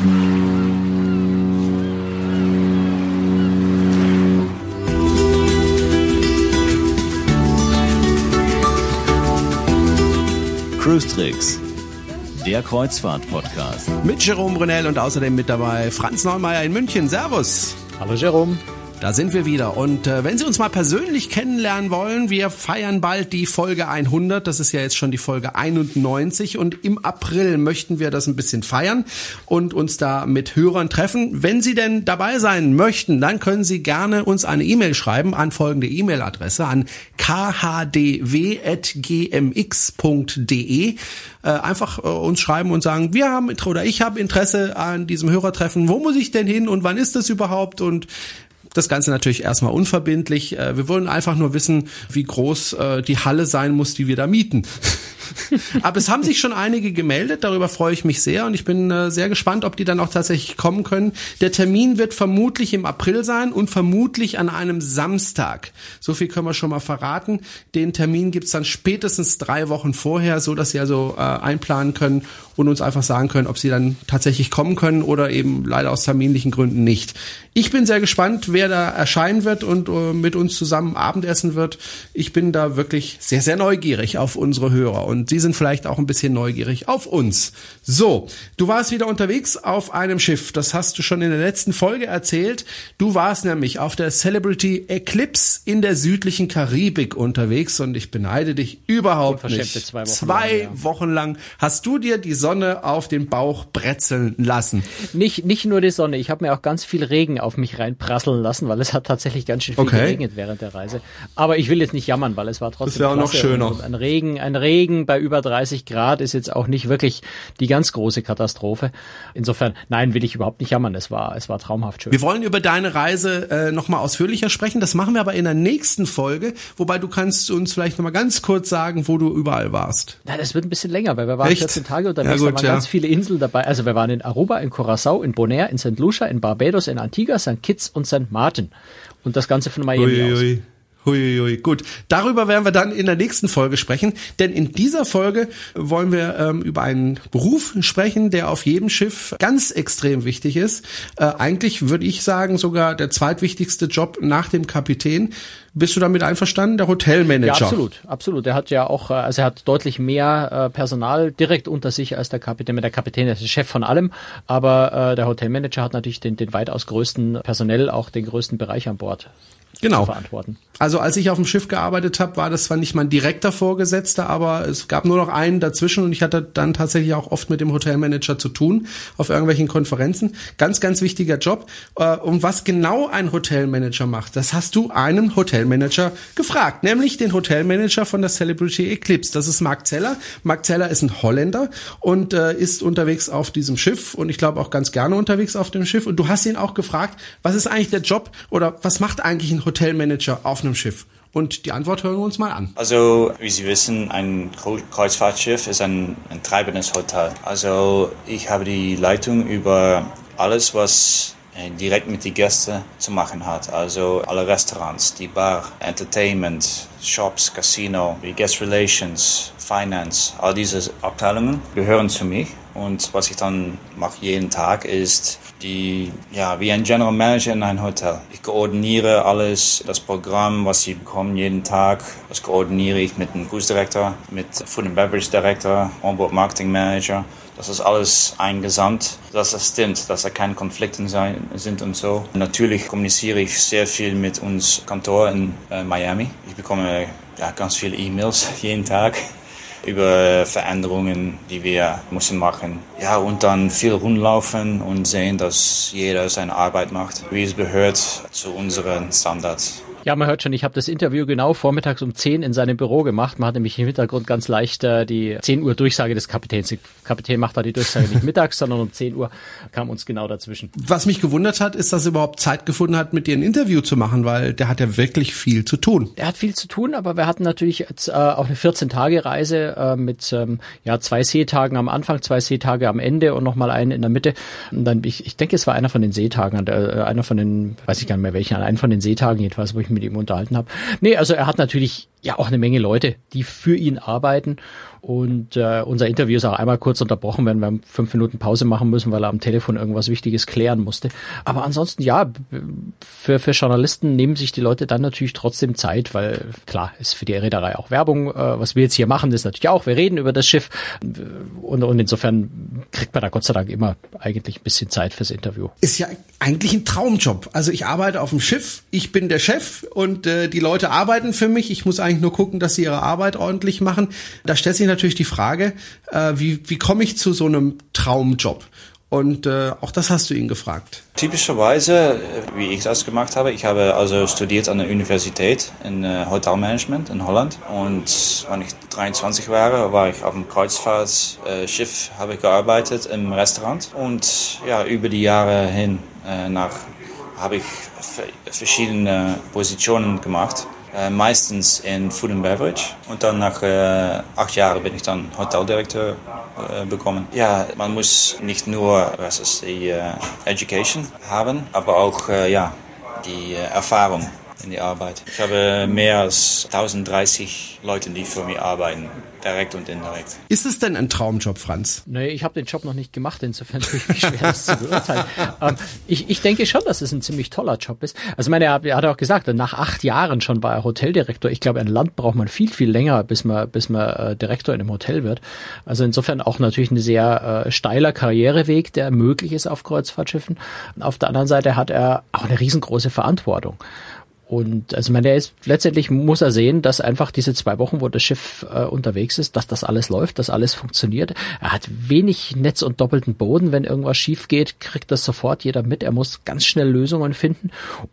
Cruise Tricks, der Kreuzfahrt-Podcast. Mit Jerome Brunel und außerdem mit dabei Franz Neumeier in München. Servus. Hallo Jerome. Da sind wir wieder. Und äh, wenn Sie uns mal persönlich kennenlernen wollen, wir feiern bald die Folge 100. Das ist ja jetzt schon die Folge 91. Und im April möchten wir das ein bisschen feiern und uns da mit Hörern treffen. Wenn Sie denn dabei sein möchten, dann können Sie gerne uns eine E-Mail schreiben an folgende E-Mail-Adresse an khdw.gmx.de. Äh, einfach äh, uns schreiben und sagen, wir haben oder ich habe Interesse an diesem Hörertreffen. Wo muss ich denn hin und wann ist das überhaupt? Und das Ganze natürlich erstmal unverbindlich. Äh, wir wollen einfach nur wissen, wie groß äh, die Halle sein muss, die wir da mieten. Aber es haben sich schon einige gemeldet, darüber freue ich mich sehr und ich bin äh, sehr gespannt, ob die dann auch tatsächlich kommen können. Der Termin wird vermutlich im April sein und vermutlich an einem Samstag. So viel können wir schon mal verraten. Den Termin gibt's dann spätestens drei Wochen vorher, so dass Sie also äh, einplanen können und uns einfach sagen können, ob Sie dann tatsächlich kommen können oder eben leider aus terminlichen Gründen nicht. Ich bin sehr gespannt, wer da erscheinen wird und äh, mit uns zusammen Abendessen wird. Ich bin da wirklich sehr, sehr neugierig auf unsere Hörer und Sie sind vielleicht auch ein bisschen neugierig auf uns. So, du warst wieder unterwegs auf einem Schiff. Das hast du schon in der letzten Folge erzählt. Du warst nämlich auf der Celebrity Eclipse in der südlichen Karibik unterwegs und ich beneide dich überhaupt nicht. Zwei, Wochen, zwei lang, ja. Wochen lang hast du dir die Sonne auf den Bauch bretzeln lassen. Nicht, nicht nur die Sonne, ich habe mir auch ganz viel Regen auf mich reinprasseln lassen, weil es hat tatsächlich ganz schön viel Okay. geregnet während der Reise. Aber ich will jetzt nicht jammern, weil es war trotzdem Das auch noch schöner. Und ein Regen, ein Regen bei über 30 Grad ist jetzt auch nicht wirklich die ganz große Katastrophe. Insofern, nein, will ich überhaupt nicht jammern. Es war, es war traumhaft schön. Wir wollen über deine Reise äh, nochmal ausführlicher sprechen. Das machen wir aber in der nächsten Folge. Wobei du kannst uns vielleicht nochmal ganz kurz sagen, wo du überall warst. Ja, das wird ein bisschen länger, weil wir waren Echt? 14 Tage unterwegs, Ja, gut, da waren ja. ganz viele Inseln dabei. Also wir waren in Aruba, in Curacao, in Bonaire, in St. Lucia, in Barbados, in Antigua, St. Kitts und St. Martin. Und das Ganze von Miami aus. Hui, hui, gut. Darüber werden wir dann in der nächsten Folge sprechen, denn in dieser Folge wollen wir ähm, über einen Beruf sprechen, der auf jedem Schiff ganz extrem wichtig ist. Äh, eigentlich würde ich sagen, sogar der zweitwichtigste Job nach dem Kapitän. Bist du damit einverstanden? Der Hotelmanager. Ja, absolut, absolut. Er hat ja auch, äh, also er hat deutlich mehr äh, Personal direkt unter sich als der Kapitän. Der Kapitän ist der Chef von allem, aber äh, der Hotelmanager hat natürlich den, den weitaus größten personell, auch den größten Bereich an Bord Genau. verantworten. Also als ich auf dem Schiff gearbeitet habe, war das zwar nicht mein direkter Vorgesetzter, aber es gab nur noch einen dazwischen und ich hatte dann tatsächlich auch oft mit dem Hotelmanager zu tun auf irgendwelchen Konferenzen. Ganz, ganz wichtiger Job. Äh, Und was genau ein Hotelmanager macht, das hast du einem Hotelmanager gefragt, nämlich den Hotelmanager von der Celebrity Eclipse. Das ist Mark Zeller. Mark Zeller ist ein Holländer und äh, ist unterwegs auf diesem Schiff und ich glaube auch ganz gerne unterwegs auf dem Schiff. Und du hast ihn auch gefragt, was ist eigentlich der Job oder was macht eigentlich ein Hotelmanager auf einem Schiff? Und die Antwort hören wir uns mal an. Also, wie Sie wissen, ein Kreuzfahrtschiff ist ein, ein treibendes Hotel. Also, ich habe die Leitung über alles, was äh, direkt mit den Gästen zu machen hat. Also, alle Restaurants, die Bar, Entertainment, Shops, Casino, Guest Relations, Finance, all diese Abteilungen gehören zu mir. Und was ich dann mache jeden Tag ist die, ja, wie ein General Manager in einem Hotel. Ich koordiniere alles, das Programm, was sie bekommen jeden Tag, das koordiniere ich mit dem Cruise Director, mit Food and Beverage Director, Onboard Marketing Manager. Das ist alles eingesamt, dass das stimmt, dass da keine Konflikte sein, sind und so. Natürlich kommuniziere ich sehr viel mit uns Kantor in äh, Miami. Ich bekomme ja, ganz viele E-Mails jeden Tag über Veränderungen, die wir müssen machen. Ja, und dann viel rumlaufen und sehen, dass jeder seine Arbeit macht, wie es gehört zu unseren Standards. Ja, man hört schon, ich habe das Interview genau vormittags um 10 in seinem Büro gemacht. Man hat nämlich im Hintergrund ganz leicht äh, die 10 Uhr Durchsage des Kapitäns. Der Kapitän macht da die Durchsage nicht mittags, sondern um 10 Uhr kam uns genau dazwischen. Was mich gewundert hat, ist, dass er überhaupt Zeit gefunden hat, mit dir ein Interview zu machen, weil der hat ja wirklich viel zu tun. Er hat viel zu tun, aber wir hatten natürlich jetzt, äh, auch eine 14-Tage-Reise äh, mit ähm, ja, zwei Seetagen am Anfang, zwei Seetage am Ende und nochmal einen in der Mitte. Und dann, ich, ich denke, es war einer von den Seetagen, äh, einer von den, weiß ich gar nicht mehr welchen, einen von den Seetagen jedenfalls, wo ich mit ihm unterhalten habe. Nee, also er hat natürlich ja auch eine Menge Leute, die für ihn arbeiten. Und äh, unser Interview ist auch einmal kurz unterbrochen, wenn wir fünf Minuten Pause machen müssen, weil er am Telefon irgendwas Wichtiges klären musste. Aber ansonsten ja, für, für Journalisten nehmen sich die Leute dann natürlich trotzdem Zeit, weil klar, ist für die Reederei auch Werbung. Äh, was wir jetzt hier machen, ist natürlich auch, wir reden über das Schiff. Und, und insofern kriegt man da Gott sei Dank immer eigentlich ein bisschen Zeit fürs Interview. Ist ja eigentlich ein Traumjob. Also ich arbeite auf dem Schiff, ich bin der Chef und äh, die Leute arbeiten für mich. Ich muss eigentlich nur gucken, dass sie ihre Arbeit ordentlich machen. Da stellt sich natürlich die Frage, äh, wie, wie komme ich zu so einem Traumjob? Und äh, auch das hast du ihn gefragt. Typischerweise, wie ich das gemacht habe, ich habe also studiert an der Universität in äh, Hotelmanagement in Holland. Und wenn ich 23 war, war ich auf dem Kreuzfahrtschiff, habe ich gearbeitet im Restaurant. Und ja, über die Jahre hin äh, nach habe ich verschiedene Positionen gemacht. Äh, meistens in Food and Beverage. Und dann nach äh, acht Jahren bin ich dann Hoteldirektor äh, bekommen. Ja, man muss nicht nur was Education haben, aber auch ja, die Erfahrung in die Arbeit. Ich habe mehr als 1030 Leute, die für mich arbeiten direkt und indirekt. Ist es denn ein Traumjob, Franz? Nee, ich habe den Job noch nicht gemacht, insofern tue ich mich schwer, das zu beurteilen. ähm, ich, ich denke schon, dass es ein ziemlich toller Job ist. Also meine, er, er hat auch gesagt, nach acht Jahren schon war er Hoteldirektor. Ich glaube, ein Land braucht man viel, viel länger, bis man, bis man äh, Direktor in einem Hotel wird. Also insofern auch natürlich ein sehr äh, steiler Karriereweg, der möglich ist auf Kreuzfahrtschiffen. Und auf der anderen Seite hat er auch eine riesengroße Verantwortung. Und also der ist letztendlich muss er sehen, dass einfach diese zwei Wochen, wo das Schiff äh, unterwegs ist, dass das alles läuft, dass alles funktioniert. Er hat wenig Netz und doppelten Boden. Wenn irgendwas schief geht, kriegt das sofort jeder mit. Er muss ganz schnell Lösungen finden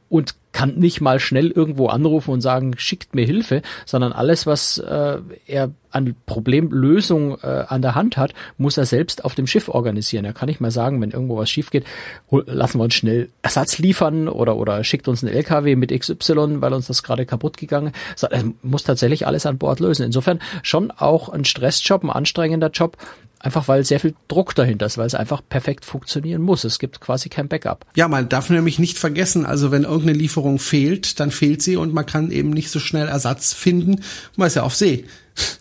und kann nicht mal schnell irgendwo anrufen und sagen, schickt mir Hilfe, sondern alles, was äh, er an Problemlösung äh, an der Hand hat, muss er selbst auf dem Schiff organisieren. Er kann nicht mal sagen, wenn irgendwo was schief geht, lassen wir uns schnell Ersatz liefern oder, oder schickt uns einen LKW mit XY, weil uns das gerade kaputt gegangen ist. Er muss tatsächlich alles an Bord lösen. Insofern schon auch ein Stressjob, ein anstrengender Job, Einfach weil sehr viel Druck dahinter ist, weil es einfach perfekt funktionieren muss. Es gibt quasi kein Backup. Ja, man darf nämlich nicht vergessen, also wenn irgendeine Lieferung fehlt, dann fehlt sie und man kann eben nicht so schnell Ersatz finden. Man ist ja auf See.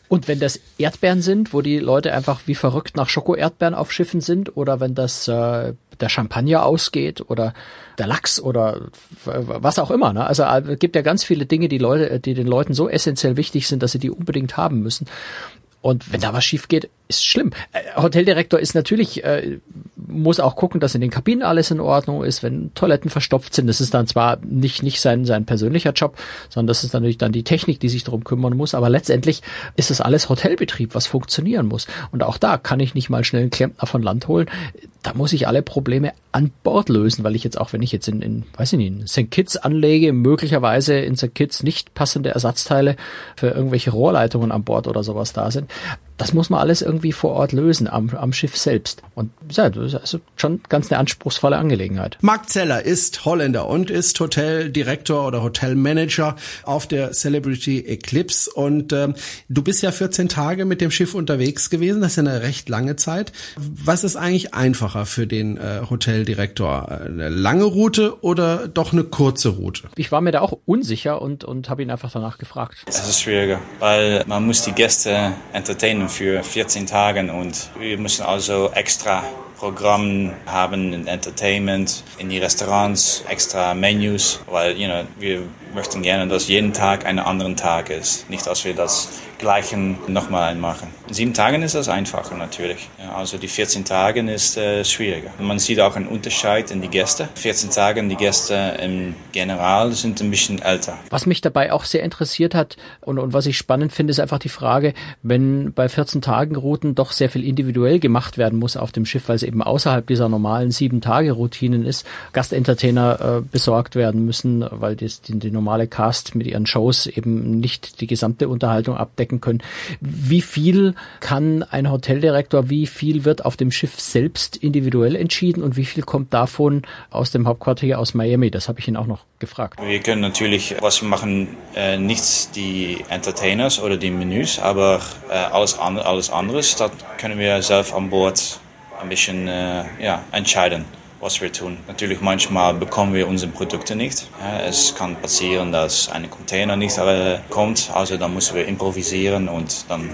Und wenn das Erdbeeren sind, wo die Leute einfach wie verrückt nach Schoko-Erdbeeren auf Schiffen sind, oder wenn das äh, der Champagner ausgeht oder der Lachs oder was auch immer. Ne? Also äh, es gibt ja ganz viele Dinge, die Leute, die den Leuten so essentiell wichtig sind, dass sie die unbedingt haben müssen. Und wenn da was schief geht, ist schlimm. Äh, Hoteldirektor ist natürlich, äh, muss auch gucken, dass in den Kabinen alles in Ordnung ist, wenn Toiletten verstopft sind. Das ist dann zwar nicht, nicht sein, sein persönlicher Job, sondern das ist natürlich dann die Technik, die sich darum kümmern muss. Aber letztendlich ist das alles Hotelbetrieb, was funktionieren muss. Und auch da kann ich nicht mal schnell einen Klempner von Land holen. Da muss ich alle Probleme an Bord lösen, weil ich jetzt auch, wenn ich jetzt in, in weiß ich nicht, in St. Kitts anlege, möglicherweise in St. Kitts nicht passende Ersatzteile für irgendwelche Rohrleitungen an Bord oder sowas da sind das muss man alles irgendwie vor Ort lösen, am, am Schiff selbst. Und ja, das ist also schon ganz eine anspruchsvolle Angelegenheit. Mark Zeller ist Holländer und ist Hoteldirektor oder Hotelmanager auf der Celebrity Eclipse. Und ähm, du bist ja 14 Tage mit dem Schiff unterwegs gewesen. Das ist ja eine recht lange Zeit. Was ist eigentlich einfacher für den äh, Hoteldirektor? Eine lange Route oder doch eine kurze Route? Ich war mir da auch unsicher und, und habe ihn einfach danach gefragt. Es ist schwieriger, weil man muss die Gäste entertainen für 14 Tage und wir müssen also extra Programm haben in Entertainment, in die Restaurants, extra Menüs, weil you know, wir möchten gerne, dass jeden Tag ein anderer Tag ist. Nicht, dass wir das Gleichen nochmal machen. In sieben Tagen ist das einfacher natürlich. Also die 14 Tage ist äh, schwieriger. Man sieht auch einen Unterschied in die Gäste. 14 Tage die Gäste im General sind ein bisschen älter. Was mich dabei auch sehr interessiert hat und, und was ich spannend finde, ist einfach die Frage, wenn bei 14 Tagen Routen doch sehr viel individuell gemacht werden muss auf dem Schiff, weil es eben außerhalb dieser normalen sieben Tage Routinen ist, Gastentertainer äh, besorgt werden müssen, weil das, die, die normale Cast mit ihren Shows eben nicht die gesamte Unterhaltung abdecken können. Wie viel kann ein Hoteldirektor, wie viel wird auf dem Schiff selbst individuell entschieden und wie viel kommt davon aus dem Hauptquartier aus Miami? Das habe ich ihn auch noch gefragt. Wir können natürlich, was machen, äh, nicht die Entertainers oder die Menüs, aber äh, alles, an, alles anderes, das können wir selbst an Bord ein bisschen äh, ja, entscheiden was wir tun. Natürlich manchmal bekommen wir unsere Produkte nicht. Es kann passieren, dass ein Container nicht äh, kommt, also dann müssen wir improvisieren und dann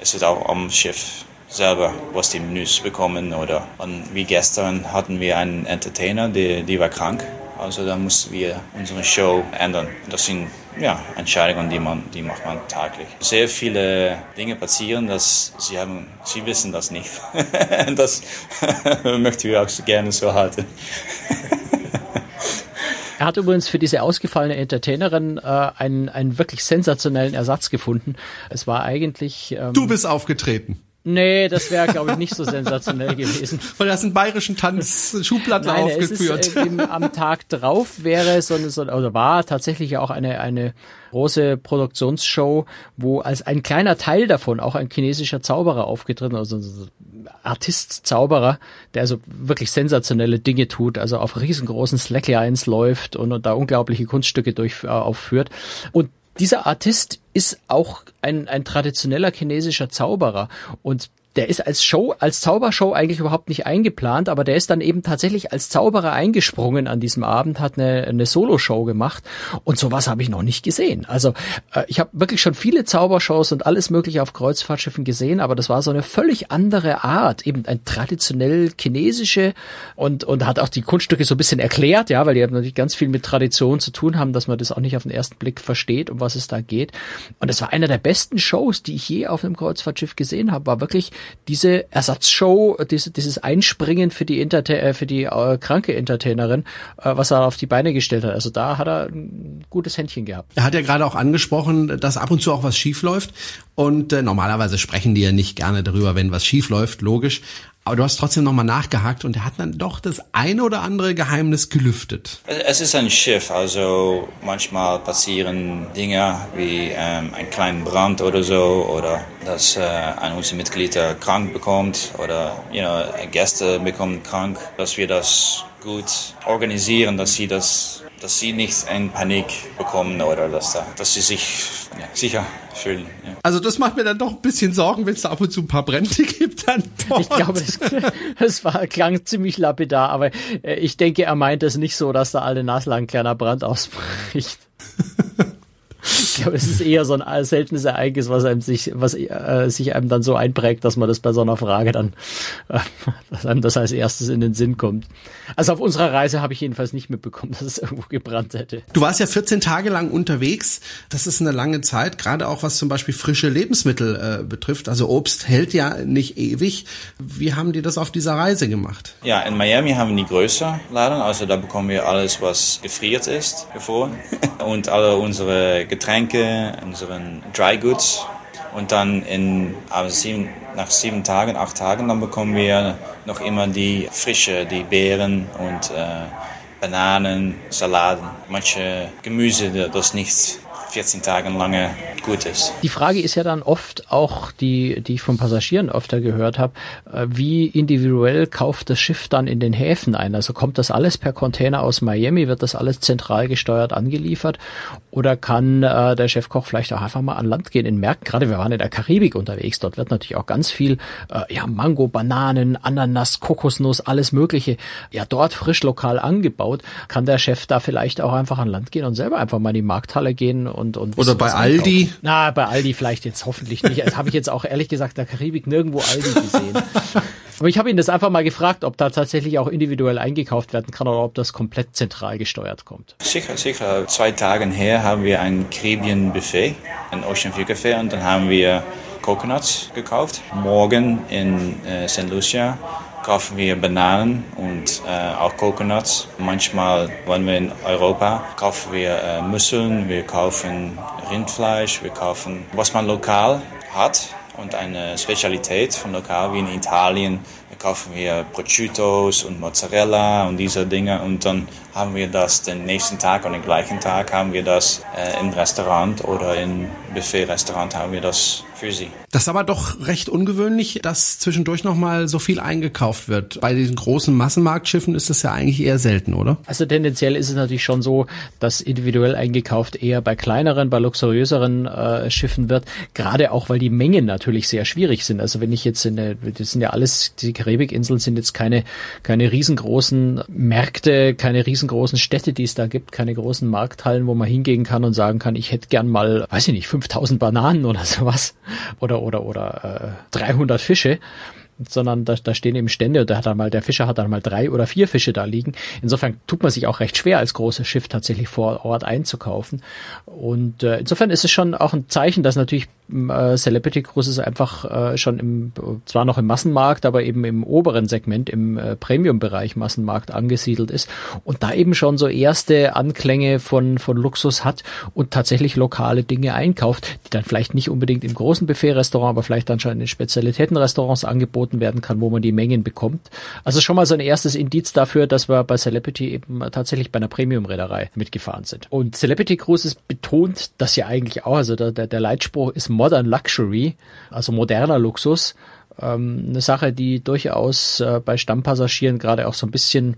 ist es auch am Schiff selber, was die Menüs bekommen oder wie gestern hatten wir einen Entertainer, die, die war krank also da mussten wir unsere Show ändern. Das sind ja, Entscheidungen, die, man, die macht man täglich. Sehr viele Dinge passieren, dass sie, haben, sie wissen das nicht. das möchten wir auch gerne so halten. Er hat übrigens für diese ausgefallene Entertainerin äh, einen, einen wirklich sensationellen Ersatz gefunden. Es war eigentlich. Ähm, du bist aufgetreten. Nee, das wäre, glaube ich, nicht so sensationell gewesen. Weil hast einen bayerischen Tanz Schuhplatte Nein, aufgeführt. Ist, äh, am Tag drauf wäre so eine, so, oder war tatsächlich auch eine, eine große Produktionsshow, wo als ein kleiner Teil davon auch ein chinesischer Zauberer aufgetreten, also ein Artist, Zauberer, der also wirklich sensationelle Dinge tut, also auf riesengroßen Slacklines läuft und, und da unglaubliche Kunststücke durch, äh, aufführt. Und dieser Artist ist auch ein, ein traditioneller chinesischer Zauberer. Und der ist als Show, als Zaubershow eigentlich überhaupt nicht eingeplant, aber der ist dann eben tatsächlich als Zauberer eingesprungen an diesem Abend, hat eine, eine Solo-Show gemacht und sowas habe ich noch nicht gesehen. Also äh, ich habe wirklich schon viele Zaubershows und alles mögliche auf Kreuzfahrtschiffen gesehen, aber das war so eine völlig andere Art, eben ein traditionell chinesische und und hat auch die Kunststücke so ein bisschen erklärt, ja, weil die haben natürlich ganz viel mit Tradition zu tun haben, dass man das auch nicht auf den ersten Blick versteht, um was es da geht. Und es war einer der besten Shows, die ich je auf einem Kreuzfahrtschiff gesehen habe, war wirklich diese Ersatzshow, diese, dieses Einspringen für die, Enterta äh, für die äh, kranke Entertainerin, äh, was er auf die Beine gestellt hat. Also da hat er ein gutes Händchen gehabt. Er hat ja gerade auch angesprochen, dass ab und zu auch was schief läuft. Und äh, normalerweise sprechen die ja nicht gerne darüber, wenn was schief läuft, logisch. Aber du hast trotzdem nochmal nachgehakt und er hat dann doch das eine oder andere Geheimnis gelüftet. Es ist ein Schiff, also manchmal passieren Dinge wie ähm, ein kleiner Brand oder so oder dass äh, ein unserer Mitglieder krank bekommt oder you know, Gäste bekommen krank, dass wir das gut organisieren, dass sie das dass sie nicht in Panik bekommen oder dass, da, dass sie sich ja, sicher fühlen. Ja. Also das macht mir dann doch ein bisschen Sorgen, wenn es da ab und zu ein paar Brände gibt an Bord. Ich glaube, es, es war, klang ziemlich lapidar, aber äh, ich denke, er meint es nicht so, dass da alle naslang kleiner Brand ausbricht. Ich glaube, es ist eher so ein seltenes Ereignis, was einem sich, was äh, sich einem dann so einprägt, dass man das bei so einer Frage dann, äh, dass einem das als erstes in den Sinn kommt. Also auf unserer Reise habe ich jedenfalls nicht mitbekommen, dass es irgendwo gebrannt hätte. Du warst ja 14 Tage lang unterwegs. Das ist eine lange Zeit, gerade auch was zum Beispiel frische Lebensmittel äh, betrifft. Also Obst hält ja nicht ewig. Wie haben die das auf dieser Reise gemacht? Ja, in Miami haben wir die größere Laden, also da bekommen wir alles, was gefriert ist, gefroren und alle unsere Getränke, unseren Dry Goods. Und dann in, sieben, nach sieben Tagen, acht Tagen, dann bekommen wir noch immer die frische, die Beeren und äh, Bananen, Saladen, manche Gemüse, das nicht 14 Tagen lange gut ist. Die Frage ist ja dann oft auch, die, die ich von Passagieren öfter gehört habe, äh, wie individuell kauft das Schiff dann in den Häfen ein? Also kommt das alles per Container aus Miami, wird das alles zentral gesteuert angeliefert oder kann äh, der Chefkoch vielleicht auch einfach mal an Land gehen in Märkten? Gerade wir waren in der Karibik unterwegs, dort wird natürlich auch ganz viel äh, ja, Mango, Bananen, Ananas, Kokosnuss, alles mögliche ja dort frisch lokal angebaut. Kann der Chef da vielleicht auch einfach an Land gehen und selber einfach mal in die Markthalle gehen und, und Oder bei Aldi? Na, bei Aldi vielleicht jetzt hoffentlich nicht. Das habe ich jetzt auch ehrlich gesagt in der Karibik nirgendwo Aldi gesehen. Aber ich habe ihn das einfach mal gefragt, ob da tatsächlich auch individuell eingekauft werden kann oder ob das komplett zentral gesteuert kommt. Sicher, sicher. Zwei Tage her haben wir ein Caribbean Buffet, ein Ocean View Café und dann haben wir Coconuts gekauft. Morgen in äh, St. Lucia kaufen wir Bananen und äh, auch Coconuts. Manchmal, wenn wir in Europa, kaufen wir äh, Müsseln, wir kaufen Rindfleisch, wir kaufen, was man lokal hat und eine Spezialität von lokal, wie in Italien, kaufen wir Prosciuttos und Mozzarella und diese Dinge und dann haben wir das den nächsten Tag und den gleichen Tag haben wir das äh, im Restaurant oder in Buffet-Restaurant haben wir das für sie. Das ist aber doch recht ungewöhnlich, dass zwischendurch nochmal so viel eingekauft wird. Bei diesen großen Massenmarktschiffen ist das ja eigentlich eher selten, oder? Also tendenziell ist es natürlich schon so, dass individuell eingekauft eher bei kleineren, bei luxuriöseren äh, Schiffen wird. Gerade auch, weil die Mengen natürlich sehr schwierig sind. Also wenn ich jetzt in der, das sind ja alles, die Karibikinseln sind jetzt keine, keine riesengroßen Märkte, keine riesengroßen Städte, die es da gibt, keine großen Markthallen, wo man hingehen kann und sagen kann, ich hätte gern mal, weiß ich nicht, 5000 Bananen oder sowas oder oder oder äh, 300 Fische sondern da, da stehen eben Stände und da hat dann mal, der Fischer hat dann mal drei oder vier Fische da liegen. Insofern tut man sich auch recht schwer, als großes Schiff tatsächlich vor Ort einzukaufen. Und äh, insofern ist es schon auch ein Zeichen, dass natürlich äh, Celebrity Cruises einfach äh, schon im, zwar noch im Massenmarkt, aber eben im oberen Segment, im äh, Premium-Bereich Massenmarkt angesiedelt ist und da eben schon so erste Anklänge von, von Luxus hat und tatsächlich lokale Dinge einkauft, die dann vielleicht nicht unbedingt im großen Buffet-Restaurant, aber vielleicht dann schon in Spezialitätenrestaurants angeboten werden kann, wo man die Mengen bekommt. Also schon mal so ein erstes Indiz dafür, dass wir bei Celebrity eben tatsächlich bei einer Premium-Reederei mitgefahren sind. Und Celebrity Cruises betont das ja eigentlich auch, also der, der Leitspruch ist Modern Luxury, also moderner Luxus. Ähm, eine Sache, die durchaus äh, bei Stammpassagieren gerade auch so ein bisschen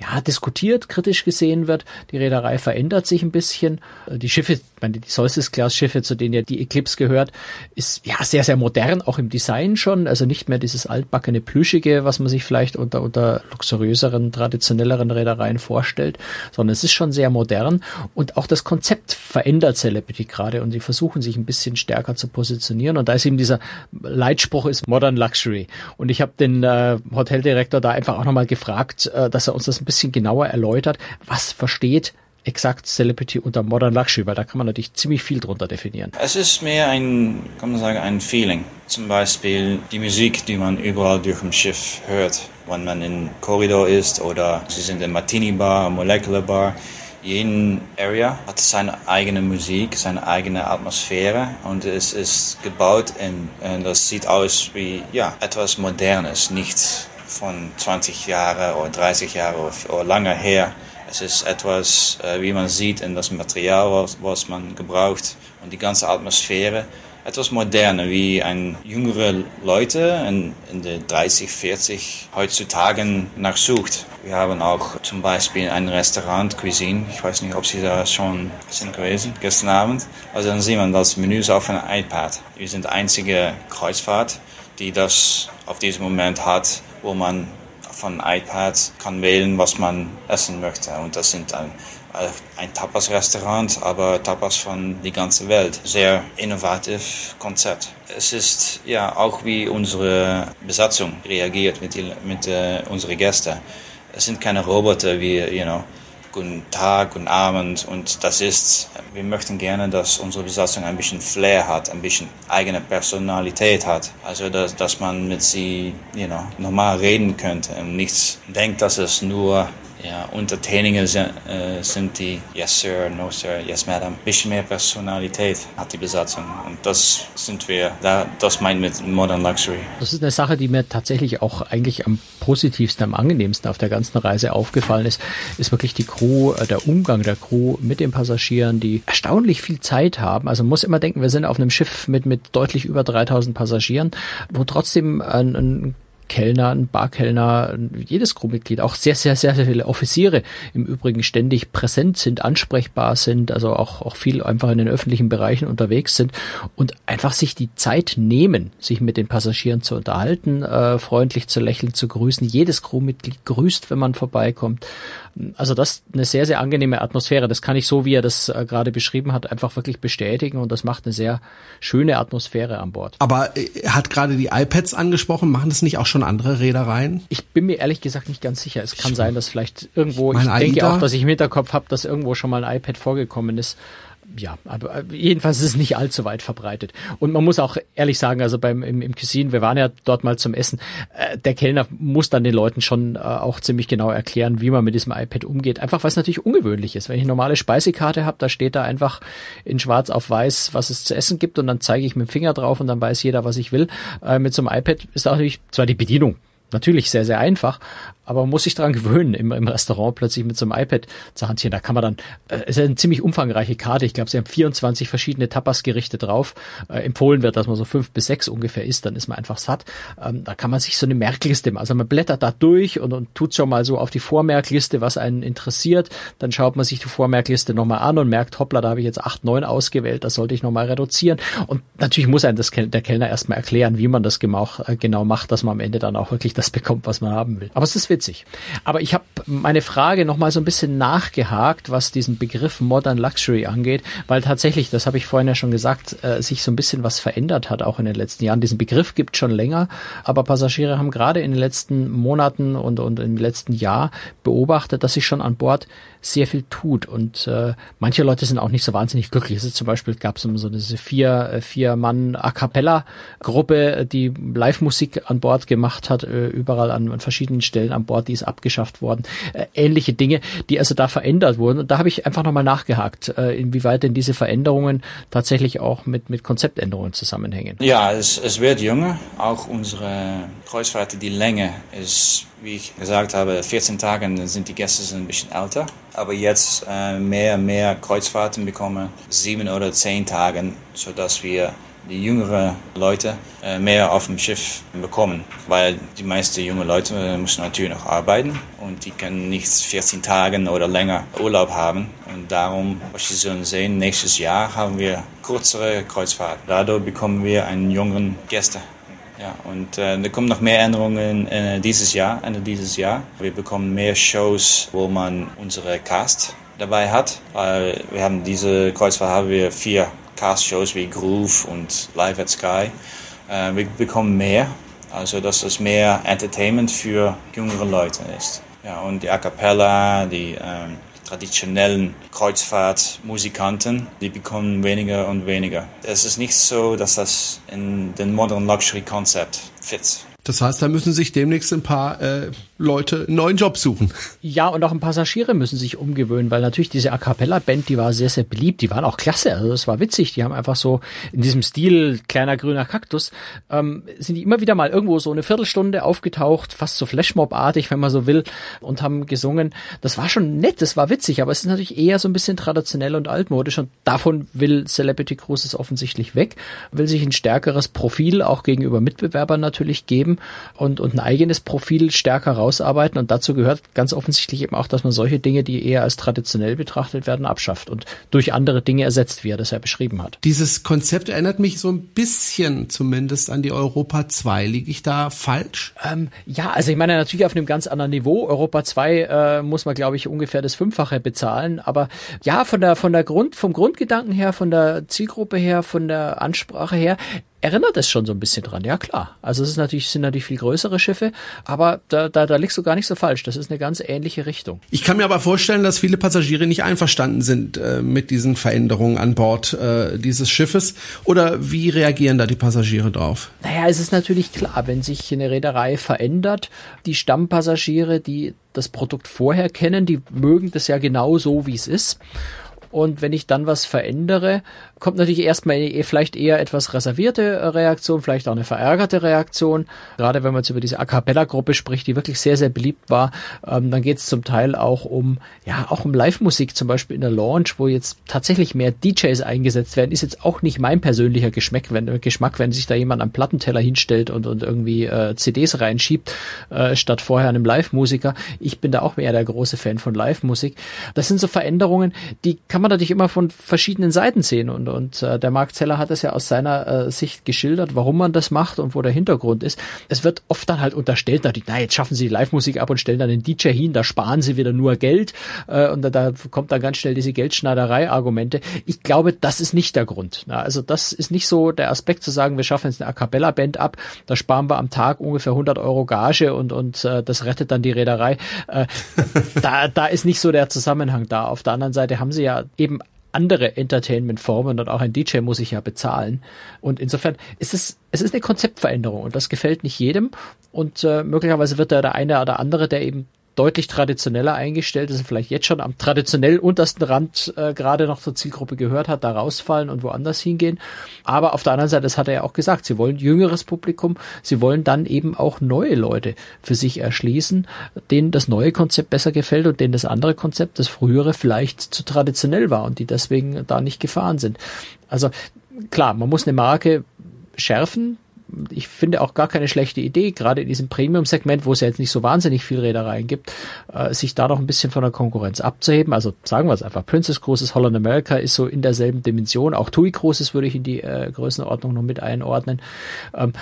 ja, diskutiert, kritisch gesehen wird. Die Reederei verändert sich ein bisschen. Die Schiffe, meine, die Solstice-Class-Schiffe, zu denen ja die Eclipse gehört, ist ja sehr, sehr modern, auch im Design schon. Also nicht mehr dieses altbackene Plüschige, was man sich vielleicht unter, unter luxuriöseren, traditionelleren Reedereien vorstellt, sondern es ist schon sehr modern. Und auch das Konzept verändert Celebrity gerade und sie versuchen sich ein bisschen stärker zu positionieren. Und da ist eben dieser Leitspruch ist Modern Luxury. Und ich habe den äh, Hoteldirektor da einfach auch nochmal gefragt, äh, dass er uns das ein bisschen genauer erläutert, was versteht exakt Celebrity unter Modern Luxury, weil da kann man natürlich ziemlich viel drunter definieren. Es ist mehr ein, kann man sagen, ein Feeling. Zum Beispiel die Musik, die man überall durch ein Schiff hört, wenn man im Korridor ist oder sie sind in Martini Bar, Molecular Bar. Jeden Area hat seine eigene Musik, seine eigene Atmosphäre und es ist gebaut und das sieht aus wie ja, etwas Modernes, nichts von 20 Jahren oder 30 Jahren oder lange her. Es ist etwas, äh, wie man sieht, in das Material, was, man gebraucht und die ganze Atmosphäre. Etwas moderner, wie ein jüngere Leute in, in der 30, 40 heutzutage nachsucht. Wir haben auch zum Beispiel ein Restaurant, Cuisine. Ich weiß nicht, ob Sie da schon sind gewesen, gestern Abend. Also dann sieht man das Menü ist auf einem iPad. Wir sind die einzige Kreuzfahrt, die das auf diesem Moment hat wo man von iPad kann wählen, was man essen möchte. Und das sind ein, ein Tapas-Restaurant, aber Tapas von die ganze Welt. Sehr innovativ Konzept. Es ist ja auch wie unsere Besatzung reagiert mit, mit uh, unseren Gästen. Es sind keine Roboter wie, you know, guten Tag, guten Abend. Und das ist, wir möchten gerne, dass unsere Besatzung ein bisschen Flair hat, ein bisschen eigene Personalität hat. Also, dass, dass man mit sie, you know, normal reden könnte und nichts denkt, dass es nur ja, Untertäninge sind, äh, sind die Yes Sir, No Sir, Yes Madam. Ein bisschen mehr Personalität hat die Besatzung und das sind wir, da, das meint mit Modern Luxury. Das ist eine Sache, die mir tatsächlich auch eigentlich am positivsten, am angenehmsten auf der ganzen Reise aufgefallen ist, ist wirklich die Crew, äh, der Umgang der Crew mit den Passagieren, die erstaunlich viel Zeit haben. Also man muss immer denken, wir sind auf einem Schiff mit, mit deutlich über 3000 Passagieren, wo trotzdem ein, ein Kellner, ein Barkellner, jedes Crewmitglied, auch sehr, sehr, sehr, sehr viele Offiziere im Übrigen ständig präsent sind, ansprechbar sind, also auch, auch viel einfach in den öffentlichen Bereichen unterwegs sind und einfach sich die Zeit nehmen, sich mit den Passagieren zu unterhalten, äh, freundlich zu lächeln, zu grüßen. Jedes Crewmitglied grüßt, wenn man vorbeikommt. Also das eine sehr, sehr angenehme Atmosphäre. Das kann ich so, wie er das äh, gerade beschrieben hat, einfach wirklich bestätigen und das macht eine sehr schöne Atmosphäre an Bord. Aber äh, er hat gerade die iPads angesprochen, machen das nicht auch schon andere Reedereien? Ich bin mir ehrlich gesagt nicht ganz sicher. Es kann ich sein, dass vielleicht irgendwo, ich denke AIDA? auch, dass ich im Hinterkopf habe, dass irgendwo schon mal ein iPad vorgekommen ist ja, aber äh, jedenfalls ist es nicht allzu weit verbreitet. Und man muss auch ehrlich sagen, also beim im, im Cuisine, wir waren ja dort mal zum Essen, äh, der Kellner muss dann den Leuten schon äh, auch ziemlich genau erklären, wie man mit diesem iPad umgeht. Einfach weil es natürlich ungewöhnlich ist. Wenn ich eine normale Speisekarte habe, da steht da einfach in schwarz auf weiß, was es zu essen gibt und dann zeige ich mit dem Finger drauf und dann weiß jeder, was ich will. Äh, mit so einem iPad ist auch natürlich zwar die Bedienung natürlich sehr, sehr einfach, aber man muss sich daran gewöhnen, im, im Restaurant plötzlich mit so einem iPad zu hantieren. Da kann man dann, äh, es ist eine ziemlich umfangreiche Karte. Ich glaube, sie haben 24 verschiedene Tapas-Gerichte drauf. Äh, empfohlen wird, dass man so fünf bis sechs ungefähr isst, dann ist man einfach satt. Ähm, da kann man sich so eine Merkliste, also man blättert da durch und, und tut schon mal so auf die Vormerkliste, was einen interessiert. Dann schaut man sich die Vormerkliste nochmal an und merkt, hoppla, da habe ich jetzt acht, neun ausgewählt, das sollte ich nochmal reduzieren. Und natürlich muss einem das, der Kellner erstmal erklären, wie man das genau, genau macht, dass man am Ende dann auch wirklich das bekommt, was man haben will. Aber es ist witzig. Aber ich habe meine Frage nochmal so ein bisschen nachgehakt, was diesen Begriff Modern Luxury angeht, weil tatsächlich, das habe ich vorhin ja schon gesagt, äh, sich so ein bisschen was verändert hat, auch in den letzten Jahren. Diesen Begriff gibt schon länger, aber Passagiere haben gerade in den letzten Monaten und, und im letzten Jahr beobachtet, dass sich schon an Bord sehr viel tut. Und äh, manche Leute sind auch nicht so wahnsinnig glücklich. Ist zum Beispiel gab es so diese vier, äh, vier Mann A cappella Gruppe, die Live-Musik an Bord gemacht hat, äh, überall an, an verschiedenen Stellen an Bord, die ist abgeschafft worden. Äh, ähnliche Dinge, die also da verändert wurden. Und da habe ich einfach nochmal nachgehakt, äh, inwieweit denn diese Veränderungen tatsächlich auch mit, mit Konzeptänderungen zusammenhängen. Ja, es, es wird jünger. Auch unsere Kreuzfahrt, die Länge ist wie ich gesagt habe, 14 Tage sind die Gäste ein bisschen älter. Aber jetzt äh, mehr mehr Kreuzfahrten bekommen, sieben oder zehn Tage, sodass wir die jüngeren Leute äh, mehr auf dem Schiff bekommen. Weil die meisten jungen Leute müssen natürlich noch arbeiten und die können nicht 14 Tage oder länger Urlaub haben. Und darum, was Sie sollen sehen, nächstes Jahr haben wir kürzere Kreuzfahrten. Dadurch bekommen wir einen jungen Gäste. Ja, und äh, da kommen noch mehr Änderungen äh, dieses Jahr, Ende dieses Jahr. Wir bekommen mehr Shows, wo man unsere Cast dabei hat, weil wir haben diese Kreuzfahrt haben wir vier Cast-Shows wie Groove und Live at Sky. Äh, wir bekommen mehr, also dass es mehr Entertainment für jüngere Leute ist. Ja, und die A Cappella, die ähm, traditionellen Kreuzfahrtmusikanten, die bekommen weniger und weniger. Es ist nicht so, dass das in den Modern Luxury Concept fit. Das heißt, da müssen sich demnächst ein paar äh, Leute einen neuen Job suchen. Ja, und auch ein Passagiere müssen sich umgewöhnen, weil natürlich diese A Cappella-Band, die war sehr, sehr beliebt. Die waren auch klasse, also das war witzig. Die haben einfach so in diesem Stil kleiner grüner Kaktus, ähm, sind die immer wieder mal irgendwo so eine Viertelstunde aufgetaucht, fast so Flashmob-artig, wenn man so will, und haben gesungen. Das war schon nett, das war witzig, aber es ist natürlich eher so ein bisschen traditionell und altmodisch und davon will Celebrity Cruises offensichtlich weg, will sich ein stärkeres Profil auch gegenüber Mitbewerbern natürlich geben und, und ein eigenes Profil stärker rausarbeiten. Und dazu gehört ganz offensichtlich eben auch, dass man solche Dinge, die eher als traditionell betrachtet werden, abschafft und durch andere Dinge ersetzt, wie er das ja beschrieben hat. Dieses Konzept erinnert mich so ein bisschen zumindest an die Europa 2. Liege ich da falsch? Ähm, ja, also ich meine natürlich auf einem ganz anderen Niveau. Europa 2 äh, muss man, glaube ich, ungefähr das Fünffache bezahlen. Aber ja, von der, von der Grund, vom Grundgedanken her, von der Zielgruppe her, von der Ansprache her, erinnert es schon so ein bisschen dran, ja klar. Also es ist natürlich, sind natürlich viel größere Schiffe, aber da, da, da liegst du gar nicht so falsch. Das ist eine ganz ähnliche Richtung. Ich kann mir aber vorstellen, dass viele Passagiere nicht einverstanden sind äh, mit diesen Veränderungen an Bord äh, dieses Schiffes. Oder wie reagieren da die Passagiere drauf? Naja, es ist natürlich klar, wenn sich eine Reederei verändert, die Stammpassagiere, die das Produkt vorher kennen, die mögen das ja genau so, wie es ist. Und wenn ich dann was verändere, kommt natürlich erstmal e-, vielleicht eher etwas reservierte Reaktion, vielleicht auch eine verärgerte Reaktion. Gerade wenn man jetzt über diese A Cappella-Gruppe spricht, die wirklich sehr, sehr beliebt war, ähm, dann geht es zum Teil auch um, ja, auch um Live-Musik, zum Beispiel in der Launch, wo jetzt tatsächlich mehr DJs eingesetzt werden, ist jetzt auch nicht mein persönlicher Geschmack, wenn, Geschmack, wenn sich da jemand am Plattenteller hinstellt und, und irgendwie äh, CDs reinschiebt, äh, statt vorher einem Live-Musiker. Ich bin da auch mehr der große Fan von Live-Musik. Das sind so Veränderungen, die kann man natürlich immer von verschiedenen Seiten sehen und und äh, der Mark Zeller hat es ja aus seiner äh, Sicht geschildert, warum man das macht und wo der Hintergrund ist. Es wird oft dann halt unterstellt, natürlich, na, jetzt schaffen sie die Live-Musik ab und stellen dann den DJ hin, da sparen sie wieder nur Geld äh, und da, da kommt dann ganz schnell diese Geldschneiderei-Argumente. Ich glaube, das ist nicht der Grund. Na, also das ist nicht so der Aspekt zu sagen, wir schaffen jetzt eine A Cappella-Band ab, da sparen wir am Tag ungefähr 100 Euro Gage und, und äh, das rettet dann die Reederei. Äh, da, da ist nicht so der Zusammenhang da. Auf der anderen Seite haben sie ja eben andere Entertainment-Formen und auch ein DJ muss ich ja bezahlen. Und insofern ist es, es ist eine Konzeptveränderung und das gefällt nicht jedem. Und äh, möglicherweise wird da der eine oder andere, der eben deutlich traditioneller eingestellt ist, vielleicht jetzt schon am traditionell untersten Rand äh, gerade noch zur Zielgruppe gehört hat, da rausfallen und woanders hingehen. Aber auf der anderen Seite, das hat er ja auch gesagt, sie wollen jüngeres Publikum, sie wollen dann eben auch neue Leute für sich erschließen, denen das neue Konzept besser gefällt und denen das andere Konzept, das frühere, vielleicht zu traditionell war und die deswegen da nicht gefahren sind. Also klar, man muss eine Marke schärfen, ich finde auch gar keine schlechte Idee, gerade in diesem Premium-Segment, wo es ja jetzt nicht so wahnsinnig viel Reedereien gibt, äh, sich da noch ein bisschen von der Konkurrenz abzuheben. Also sagen wir es einfach, Princess Großes Holland America ist so in derselben Dimension. Auch TUI Großes würde ich in die äh, Größenordnung noch mit einordnen. Ähm,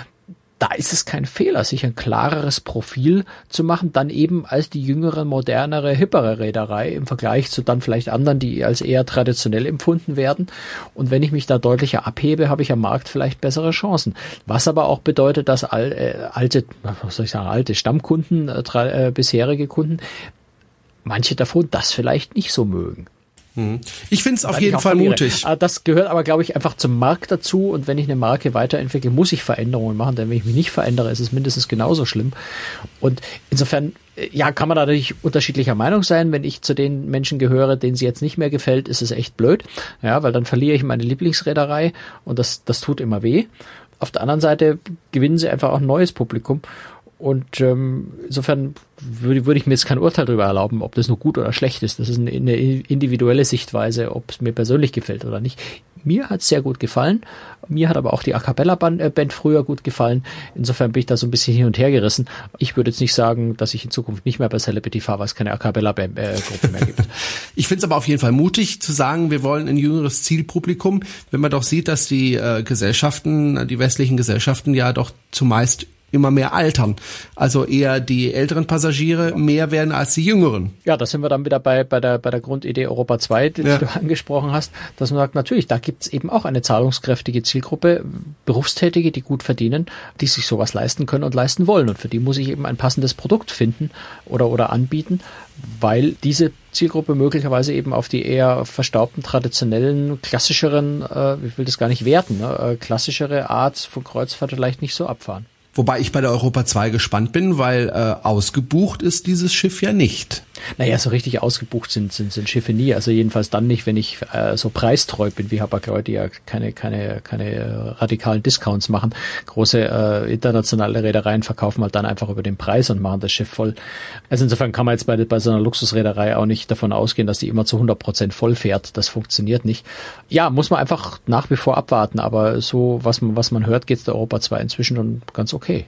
da ist es kein Fehler, sich ein klareres Profil zu machen, dann eben als die jüngere, modernere, hippere Reederei im Vergleich zu dann vielleicht anderen, die als eher traditionell empfunden werden. Und wenn ich mich da deutlicher abhebe, habe ich am Markt vielleicht bessere Chancen. Was aber auch bedeutet, dass all, äh, alte, was soll ich sagen, alte Stammkunden, äh, äh, bisherige Kunden, manche davon das vielleicht nicht so mögen. Mhm. Ich finde es auf jeden Fall mutig. Das gehört aber, glaube ich, einfach zum Markt dazu. Und wenn ich eine Marke weiterentwickle, muss ich Veränderungen machen. Denn wenn ich mich nicht verändere, ist es mindestens genauso schlimm. Und insofern, äh, ja, kann man natürlich unterschiedlicher Meinung sein. Wenn ich zu den Menschen gehöre, denen sie jetzt nicht mehr gefällt, ist es echt blöd. Ja, weil dann verliere ich meine Lieblingsreederei und das, das tut immer weh. Auf der anderen Seite gewinnen sie einfach auch ein neues Publikum. Und ähm, insofern würde, würde ich mir jetzt kein Urteil darüber erlauben, ob das nur gut oder schlecht ist. Das ist eine, eine individuelle Sichtweise, ob es mir persönlich gefällt oder nicht. Mir hat es sehr gut gefallen. Mir hat aber auch die A Cappella Band, äh, früher gut gefallen. Insofern bin ich da so ein bisschen hin und her gerissen. Ich würde jetzt nicht sagen, dass ich in Zukunft nicht mehr bei Celebrity fahre, weil es keine A Cappella Band, äh, mehr gibt. ich finde es aber auf jeden Fall mutig zu sagen, wir wollen ein jüngeres Zielpublikum, wenn man doch sieht, dass die äh, Gesellschaften, die westlichen Gesellschaften ja doch zumeist immer mehr altern. Also eher die älteren Passagiere mehr werden als die jüngeren. Ja, da sind wir dann wieder bei, bei, der, bei der Grundidee Europa 2, die ja. du angesprochen hast, dass man sagt, natürlich, da gibt's eben auch eine zahlungskräftige Zielgruppe, Berufstätige, die gut verdienen, die sich sowas leisten können und leisten wollen. Und für die muss ich eben ein passendes Produkt finden oder, oder anbieten, weil diese Zielgruppe möglicherweise eben auf die eher verstaubten, traditionellen, klassischeren, äh, ich will das gar nicht werten, ne, äh, klassischere Art von Kreuzfahrt vielleicht nicht so abfahren. Wobei ich bei der Europa 2 gespannt bin, weil äh, ausgebucht ist dieses Schiff ja nicht. Naja, so richtig ausgebucht sind, sind, sind Schiffe nie. Also jedenfalls dann nicht, wenn ich äh, so preistreu bin wie Hapag-Lloyd, die ja keine, keine, keine radikalen Discounts machen. Große äh, internationale Reedereien verkaufen halt dann einfach über den Preis und machen das Schiff voll. Also insofern kann man jetzt bei, bei so einer Luxusreederei auch nicht davon ausgehen, dass die immer zu 100 Prozent voll fährt. Das funktioniert nicht. Ja, muss man einfach nach wie vor abwarten. Aber so, was man, was man hört, geht der Europa 2 inzwischen schon ganz okay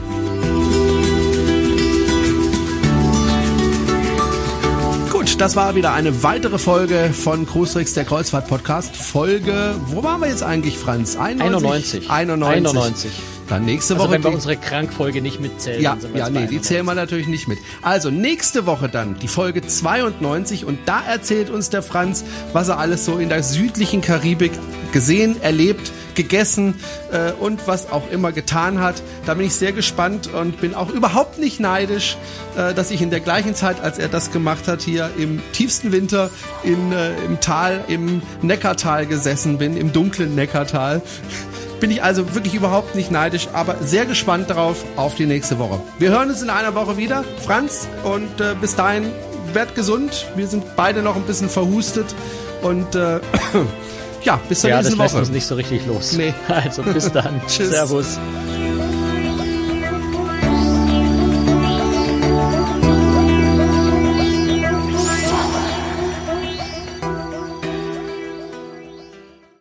das war wieder eine weitere Folge von Cruistrix, der Kreuzfahrt-Podcast. Folge, wo waren wir jetzt eigentlich, Franz? 91? 91. 91. 91. Dann nächste also Woche. Wenn wir unsere Krankfolge nicht mitzählen. Ja, ja nee, die zählen wir natürlich nicht mit. Also nächste Woche dann die Folge 92 und da erzählt uns der Franz, was er alles so in der südlichen Karibik gesehen, erlebt, gegessen äh, und was auch immer getan hat. Da bin ich sehr gespannt und bin auch überhaupt nicht neidisch, äh, dass ich in der gleichen Zeit, als er das gemacht hat, hier im tiefsten Winter in, äh, im Tal, im Neckartal gesessen bin, im dunklen Neckartal. Bin ich also wirklich überhaupt nicht neidisch, aber sehr gespannt darauf auf die nächste Woche. Wir hören uns in einer Woche wieder, Franz, und äh, bis dahin werd gesund. Wir sind beide noch ein bisschen verhustet und äh, ja, bis zur ja, nächsten das Woche. Ja, uns nicht so richtig los. Nee. Also bis dann. Tschüss. Servus.